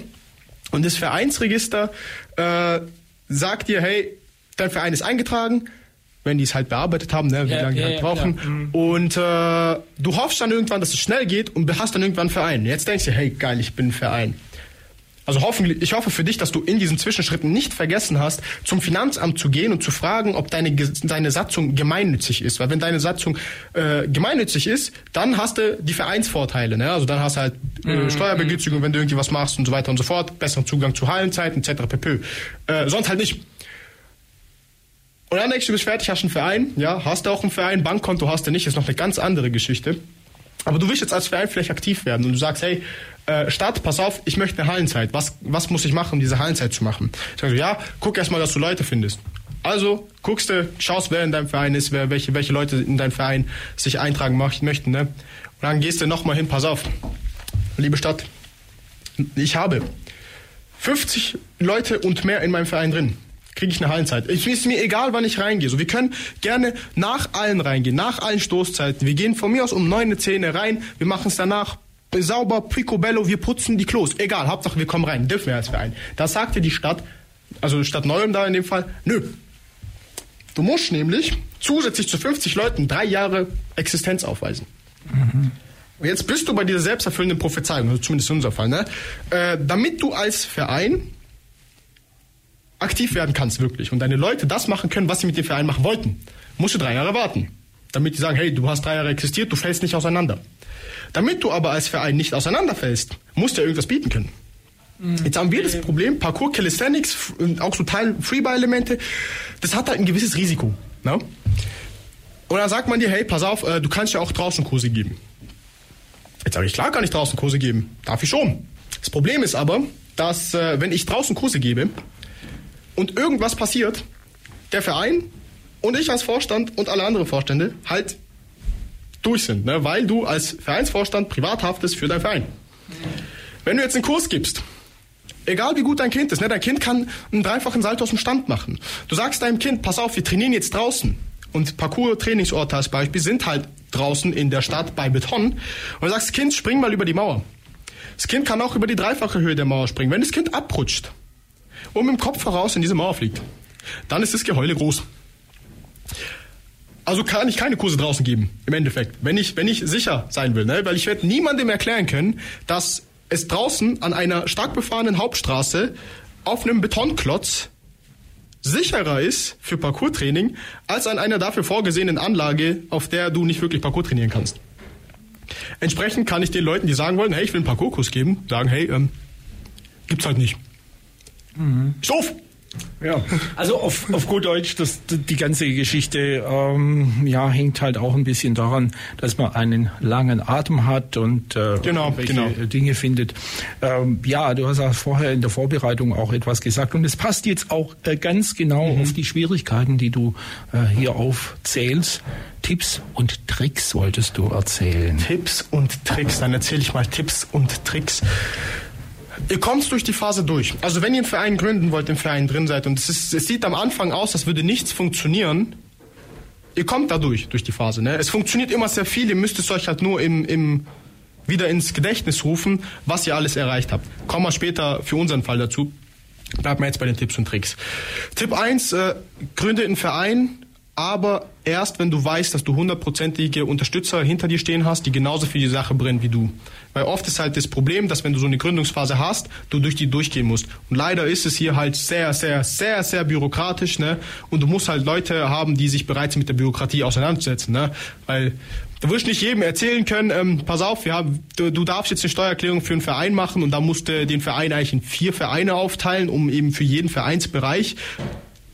S2: und das Vereinsregister äh, sagt dir, hey, dein Verein ist eingetragen, wenn die es halt bearbeitet haben, ne, wie ja, lange die ja, halt brauchen. Ja, mhm. und äh, du hoffst dann irgendwann, dass es schnell geht und hast dann irgendwann einen Verein. Jetzt denkst du, hey, geil, ich bin ein Verein. Also hoffentlich, ich hoffe für dich, dass du in diesen Zwischenschritten nicht vergessen hast, zum Finanzamt zu gehen und zu fragen, ob deine, deine Satzung gemeinnützig ist. Weil wenn deine Satzung äh, gemeinnützig ist, dann hast du die Vereinsvorteile. Ne? Also dann hast du halt äh, mhm. Steuerbegünstigung, wenn du irgendwie was machst und so weiter und so fort, besseren Zugang zu Hallenzeiten etc. pp. Äh, sonst halt nicht. Und dann denkst du, du bist fertig, hast einen Verein, ja, hast du auch einen Verein, Bankkonto hast du nicht, ist noch eine ganz andere Geschichte. Aber du willst jetzt als Verein vielleicht aktiv werden und du sagst, hey, äh, Stadt, pass auf, ich möchte eine Hallenzeit. Was, was muss ich machen, um diese Hallenzeit zu machen? Ich sage, ja, guck erst mal, dass du Leute findest. Also guckst du, schaust, wer in deinem Verein ist, wer, welche, welche Leute in deinem Verein sich eintragen möchten. Ne? Und dann gehst du nochmal hin, pass auf, liebe Stadt, ich habe 50 Leute und mehr in meinem Verein drin kriege ich eine Hallenzeit. Es ist mir egal, wann ich reingehe. So, wir können gerne nach allen reingehen, nach allen Stoßzeiten. Wir gehen von mir aus um neun, zehn rein, wir machen es danach sauber, picobello, wir putzen die Klos. Egal, Hauptsache wir kommen rein, dürfen wir als Verein. Da sagte die Stadt, also Stadt Neuem da in dem Fall, nö. Du musst nämlich zusätzlich zu 50 Leuten drei Jahre Existenz aufweisen. Mhm. Und jetzt bist du bei dieser selbsterfüllenden Prophezeiung, also zumindest in unserem Fall, ne? Äh, damit du als Verein aktiv werden kannst wirklich und deine Leute das machen können, was sie mit dem Verein machen wollten, musst du drei Jahre warten. Damit die sagen, hey, du hast drei Jahre existiert, du fällst nicht auseinander. Damit du aber als Verein nicht auseinanderfällst, musst du ja irgendwas bieten können. Mhm. Jetzt haben wir das Problem, Parkour, Calisthenics, auch so Teil Freebuy-Elemente, das hat halt ein gewisses Risiko. Ne? Und dann sagt man dir, hey, pass auf, äh, du kannst ja auch draußen Kurse geben. Jetzt sage ich, klar kann ich draußen Kurse geben. Darf ich schon. Das Problem ist aber, dass äh, wenn ich draußen Kurse gebe und irgendwas passiert, der Verein und ich als Vorstand und alle anderen Vorstände halt durch sind, ne? weil du als Vereinsvorstand privat haftest für deinen Verein. Wenn du jetzt einen Kurs gibst, egal wie gut dein Kind ist, ne? dein Kind kann einen dreifachen Salto aus dem Stand machen. Du sagst deinem Kind, pass auf, wir trainieren jetzt draußen. Und Parcours-Trainingsorte als Beispiel sind halt draußen in der Stadt bei Beton. Und du sagst, Kind, spring mal über die Mauer. Das Kind kann auch über die dreifache Höhe der Mauer springen. Wenn das Kind abrutscht und mit dem Kopf voraus in diese Mauer fliegt, dann ist das Geheule groß. Also kann ich keine Kurse draußen geben, im Endeffekt, wenn ich, wenn ich sicher sein will. Ne? Weil ich werde niemandem erklären können, dass es draußen an einer stark befahrenen Hauptstraße auf einem Betonklotz sicherer ist für Parkour-Training als an einer dafür vorgesehenen Anlage, auf der du nicht wirklich Parkour trainieren kannst. Entsprechend kann ich den Leuten, die sagen wollen, hey, ich will einen Parkour-Kurs geben, sagen, hey, ähm, gibt's halt nicht. Mhm. Stoff!
S1: Ja, also auf, auf gut Deutsch, das, die ganze Geschichte ähm, ja, hängt halt auch ein bisschen daran, dass man einen langen Atem hat und äh,
S2: genau, genau.
S1: Dinge findet. Ähm, ja, du hast ja vorher in der Vorbereitung auch etwas gesagt und es passt jetzt auch äh, ganz genau mhm. auf die Schwierigkeiten, die du äh, hier aufzählst. Tipps und Tricks wolltest du erzählen.
S2: Tipps und Tricks, dann erzähle ich mal Tipps und Tricks. Ihr kommt durch die Phase durch. Also wenn ihr einen Verein gründen wollt, im Verein drin seid und es, ist, es sieht am Anfang aus, als würde nichts funktionieren, ihr kommt da durch, durch die Phase. Ne? Es funktioniert immer sehr viel, ihr müsst es euch halt nur im, im, wieder ins Gedächtnis rufen, was ihr alles erreicht habt. Kommen wir später für unseren Fall dazu. Bleiben wir jetzt bei den Tipps und Tricks. Tipp 1, äh, gründe einen Verein, aber erst wenn du weißt, dass du hundertprozentige Unterstützer hinter dir stehen hast, die genauso für die Sache brennen wie du. Weil oft ist halt das Problem, dass wenn du so eine Gründungsphase hast, du durch die durchgehen musst. Und leider ist es hier halt sehr, sehr, sehr, sehr bürokratisch, ne? Und du musst halt Leute haben, die sich bereits mit der Bürokratie auseinandersetzen, ne? Weil du wirst nicht jedem erzählen können, ähm, pass auf, wir haben, du, du darfst jetzt eine Steuererklärung für einen Verein machen und da musst du den Verein eigentlich in vier Vereine aufteilen, um eben für jeden Vereinsbereich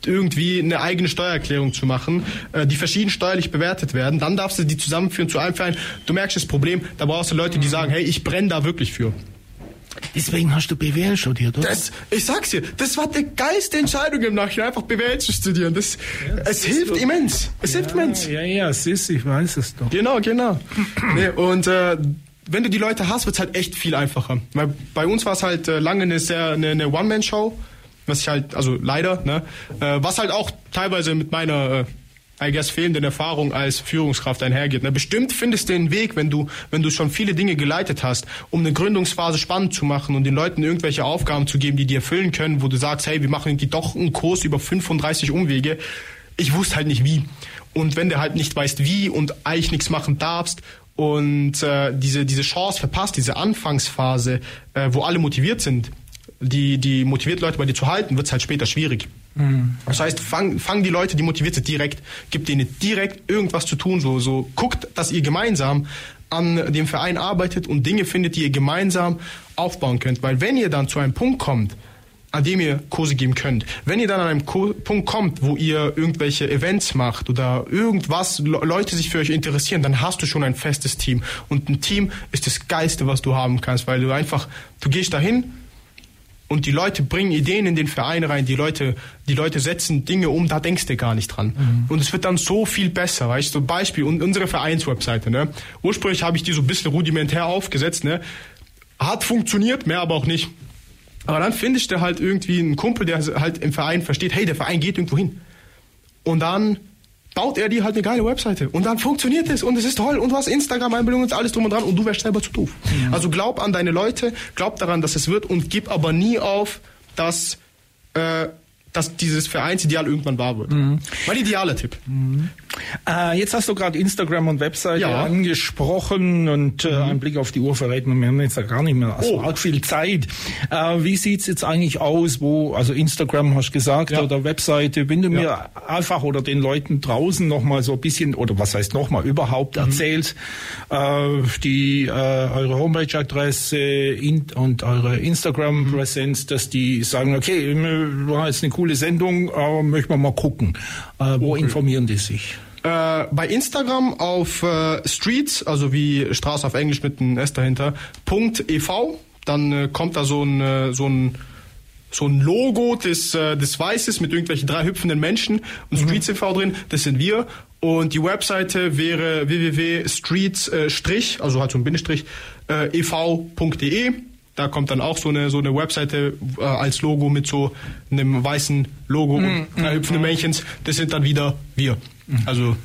S2: irgendwie eine eigene Steuererklärung zu machen, äh, die verschieden steuerlich bewertet werden. Dann darfst du die zusammenführen zu einem Verein. Du merkst das Problem, da brauchst du Leute, die sagen, hey, ich brenne da wirklich für.
S1: Deswegen hast du BWL studiert, oder?
S2: Das, ich sag's dir, das war die geilste Entscheidung im Nachhinein, einfach BWL zu studieren. Das, ja, es hilft immens. Es ja, hilft immens.
S1: Ja, ja, es ist, ich weiß es doch.
S2: Genau, genau. nee, und äh, wenn du die Leute hast, wird's halt echt viel einfacher. Weil bei uns war es halt äh, lange eine sehr eine, eine One-Man-Show was ich halt, also leider, ne, äh, was halt auch teilweise mit meiner, äh, I guess, fehlenden Erfahrung als Führungskraft einhergeht. Ne. Bestimmt findest du den Weg, wenn du, wenn du schon viele Dinge geleitet hast, um eine Gründungsphase spannend zu machen und den Leuten irgendwelche Aufgaben zu geben, die dir erfüllen können, wo du sagst, hey, wir machen irgendwie doch einen Kurs über 35 Umwege. Ich wusste halt nicht wie. Und wenn du halt nicht weißt wie und eigentlich nichts machen darfst und äh, diese, diese Chance verpasst, diese Anfangsphase, äh, wo alle motiviert sind, die, die motiviert Leute bei dir zu halten, wird es halt später schwierig. Mhm. Das heißt, fang, fang die Leute, die motiviert sind, direkt, gib denen direkt irgendwas zu tun, so, so guckt, dass ihr gemeinsam an dem Verein arbeitet und Dinge findet, die ihr gemeinsam aufbauen könnt. Weil wenn ihr dann zu einem Punkt kommt, an dem ihr Kurse geben könnt. Wenn ihr dann an einem Ko Punkt kommt, wo ihr irgendwelche Events macht oder irgendwas, Le Leute sich für euch interessieren, dann hast du schon ein festes Team. Und ein Team ist das Geiste, was du haben kannst, weil du einfach, du gehst dahin, und die Leute bringen Ideen in den Verein rein, die Leute, die Leute setzen Dinge um, da denkst du gar nicht dran. Mhm. Und es wird dann so viel besser, weißt du, Beispiel, unsere Vereinswebseite, ne? Ursprünglich habe ich die so ein bisschen rudimentär aufgesetzt, ne? Hat funktioniert, mehr aber auch nicht. Aber dann finde ich da halt irgendwie einen Kumpel, der halt im Verein versteht, hey, der Verein geht irgendwo hin. Und dann baut er dir halt eine geile Webseite. Und dann funktioniert es. Und es ist toll. Und du hast Instagram-Einbindung und alles drum und dran. Und du wärst selber zu doof. Mhm. Also glaub an deine Leute, glaub daran, dass es wird. Und gib aber nie auf, dass äh, dass dieses Vereinsideal irgendwann wahr wird. Mhm. Mein idealer Tipp.
S1: Mhm. Äh, jetzt hast du gerade Instagram und Webseite ja. angesprochen und äh, mhm. ein Blick auf die Uhr verrät mir, wir haben jetzt ja gar nicht mehr so oh. arg viel Zeit. Äh, wie sieht's jetzt eigentlich aus, wo, also Instagram hast du gesagt, ja. oder Webseite, wenn du ja. mir einfach oder den Leuten draußen nochmal so ein bisschen, oder was heißt nochmal, überhaupt mhm. erzählst, äh, die, äh, eure Homepage-Adresse und eure Instagram-Präsenz, dass die sagen, okay, war jetzt eine coole Sendung, aber möchten wir mal gucken. Äh, wo okay. informieren die sich?
S2: Äh, bei Instagram auf äh, Streets, also wie Straße auf Englisch mit einem S dahinter, .ev dann äh, kommt da so ein, äh, so ein so ein Logo des, äh, des Weißes mit irgendwelchen drei hüpfenden Menschen und mhm. Streets TV drin, das sind wir. Und die Webseite wäre www.streets, äh, also halt so ein Bindestrich, äh, ev.de. Da kommt dann auch so eine, so eine Webseite äh, als Logo mit so einem weißen Logo mhm. und drei hüpfenden mhm. Männchens. Das sind dann wieder wir.
S1: Mhm. Also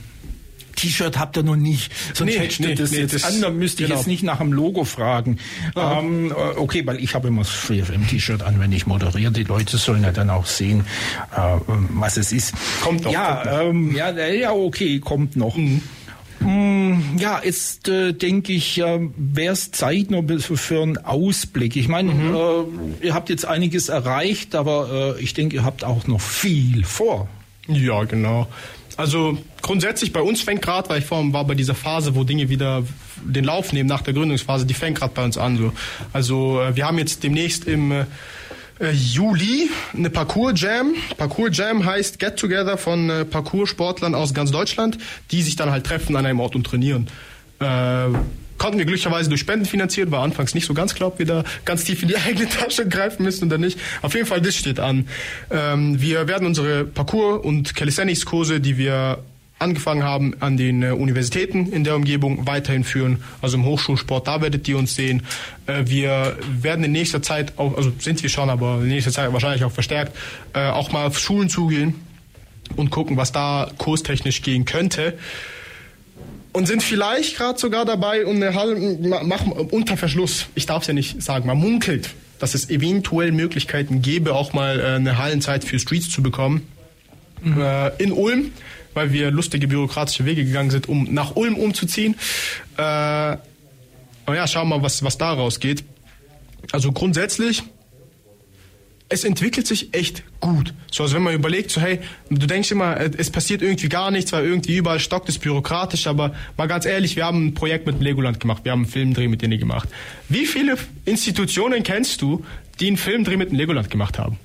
S1: T-Shirt habt ihr noch nicht. Sonst nee, hätte nee, das nee, jetzt das an, dann müsste genau. ich jetzt nicht nach dem Logo fragen. Ja. Ähm, äh, okay, weil ich habe immer das FreeFM-T-Shirt an, wenn ich moderiere. Die Leute sollen ja dann auch sehen, äh, was es ist.
S2: Kommt noch.
S1: Ja,
S2: kommt noch.
S1: Ähm, ja, ja, okay, kommt noch. Mhm. Mm, ja, jetzt äh, denke ich, äh, wäre es Zeit noch für einen Ausblick. Ich meine, mhm. äh, ihr habt jetzt einiges erreicht, aber äh, ich denke, ihr habt auch noch viel vor.
S2: Ja, genau. Also grundsätzlich bei uns fängt gerade, weil ich vorhin war bei dieser Phase, wo Dinge wieder den Lauf nehmen nach der Gründungsphase, die fängt gerade bei uns an. So. Also äh, wir haben jetzt demnächst im äh, Juli eine Parcours Jam. Parcours Jam heißt Get Together von äh, Parcours-Sportlern aus ganz Deutschland, die sich dann halt treffen an einem Ort und trainieren. Äh, konnten wir glücklicherweise durch Spenden finanzieren, war anfangs nicht so ganz klar, ob wir da ganz tief in die eigene Tasche greifen müssen oder nicht. Auf jeden Fall, das steht an. Ähm, wir werden unsere Parcours- und Calisthenics-Kurse, die wir angefangen haben, an den äh, Universitäten in der Umgebung weiterhin führen. Also im Hochschulsport, da werdet ihr uns sehen. Äh, wir werden in nächster Zeit auch, also sind wir schon, aber in nächster Zeit wahrscheinlich auch verstärkt, äh, auch mal auf Schulen zugehen und gucken, was da kurstechnisch gehen könnte und sind vielleicht gerade sogar dabei und eine Halle machen unter Verschluss. Ich darf es ja nicht sagen, man munkelt, dass es eventuell Möglichkeiten gäbe, auch mal äh, eine Hallenzeit für Streets zu bekommen. Mhm. Äh, in Ulm, weil wir lustige bürokratische Wege gegangen sind, um nach Ulm umzuziehen. Äh, aber ja, schauen wir mal, was, was daraus geht. Also grundsätzlich es entwickelt sich echt gut. So, also wenn man überlegt, so hey, du denkst immer, äh, es passiert irgendwie gar nichts, weil irgendwie überall stockt es bürokratisch, aber mal ganz ehrlich, wir haben ein Projekt mit Legoland gemacht, wir haben einen Filmdreh mit denen gemacht. Wie viele Institutionen kennst du, die einen Filmdreh mit Legoland gemacht haben?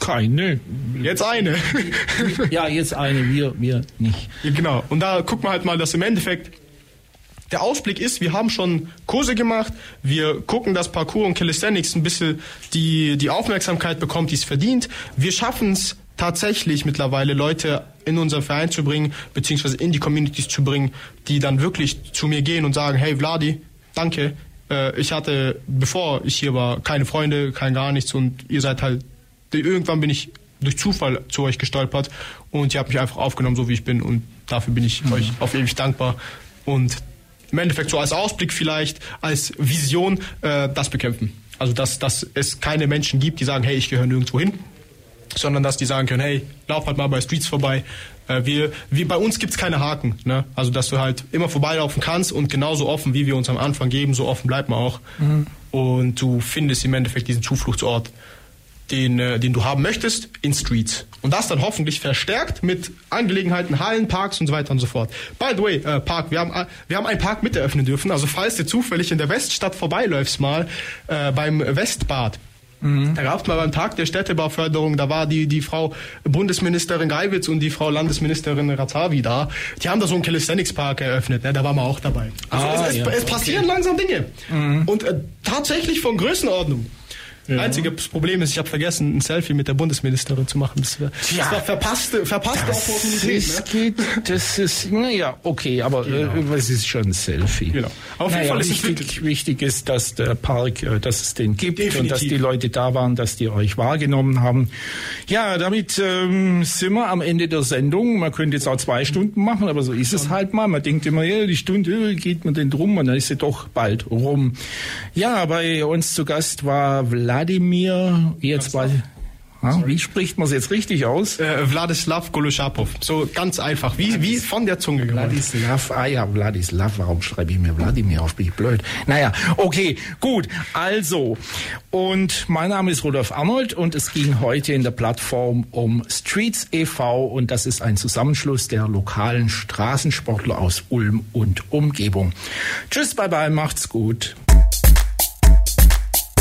S1: Keine.
S2: Jetzt eine.
S1: ja, jetzt eine, wir, wir nicht.
S2: Ja, genau. Und da guckt man halt mal, dass im Endeffekt der Ausblick ist, wir haben schon Kurse gemacht, wir gucken, dass Parkour und Calisthenics ein bisschen die, die Aufmerksamkeit bekommt, die es verdient. Wir schaffen es tatsächlich mittlerweile Leute in unseren Verein zu bringen, beziehungsweise in die Communities zu bringen, die dann wirklich zu mir gehen und sagen, hey Vladi, danke, äh, ich hatte, bevor ich hier war, keine Freunde, kein gar nichts und ihr seid halt, irgendwann bin ich durch Zufall zu euch gestolpert und ihr habt mich einfach aufgenommen, so wie ich bin und dafür bin ich mhm. euch auf ewig dankbar und im Endeffekt so als Ausblick vielleicht, als Vision äh, das bekämpfen. Also dass, dass es keine Menschen gibt, die sagen, hey, ich gehöre nirgendwo hin, sondern dass die sagen können, hey, lauf halt mal bei Streets vorbei. Äh, wir, wir, bei uns gibt's keine Haken. Ne? Also dass du halt immer vorbeilaufen kannst und genauso offen, wie wir uns am Anfang geben, so offen bleibt man auch. Mhm. Und du findest im Endeffekt diesen Zufluchtsort den, äh, den du haben möchtest, in Streets. Und das dann hoffentlich verstärkt mit Angelegenheiten, Hallen, Parks und so weiter und so fort. By the way, äh, Park, wir haben, äh, wir haben einen Park mit eröffnen dürfen. Also falls du zufällig in der Weststadt vorbeiläufst mal beim Westbad, Mhm. Da gab es mal beim Tag der Städtebauförderung, da war die, die Frau Bundesministerin Geiwitz und die Frau Landesministerin Razavi da. Die haben da so einen Calisthenics-Park eröffnet, ne? da waren wir auch dabei. Also ah, es, es, ja. es, passieren okay. langsam Dinge. Mhm. Und äh, tatsächlich von Größenordnung. Ja. Einziges Problem ist, ich habe vergessen, ein Selfie mit der Bundesministerin zu machen. Das, ja. das war verpasste, verpasste das Opportunität.
S1: Das, ne? geht, das ist, naja, okay, aber genau. äh, es ist schon ein Selfie. Genau. Auf jeden naja, Fall ist wichtig, wichtig ist, dass der Park, äh, dass es den gibt Definitiv. und dass die Leute da waren, dass die euch wahrgenommen haben. Ja, damit ähm, sind wir am Ende der Sendung. Man könnte jetzt auch zwei Stunden machen, aber so ist es halt mal. Man denkt immer, ja, die Stunde äh, geht man denn drum und dann ist sie doch bald rum. Ja, bei uns zu Gast war Vlad Wladimir, jetzt weiß ich, wie spricht man es jetzt richtig aus?
S2: Äh, Wladislav Goloschapov. So ganz einfach, wie, wie von der Zunge.
S1: Wladislav, ah ja, Wladislav, warum schreibe ich mir Wladimir auf? Bin ich blöd. Naja, okay, gut. Also, und mein Name ist Rudolf Arnold und es ging heute in der Plattform um Streets e.V. und das ist ein Zusammenschluss der lokalen Straßensportler aus Ulm und Umgebung. Tschüss, bye bye, macht's gut.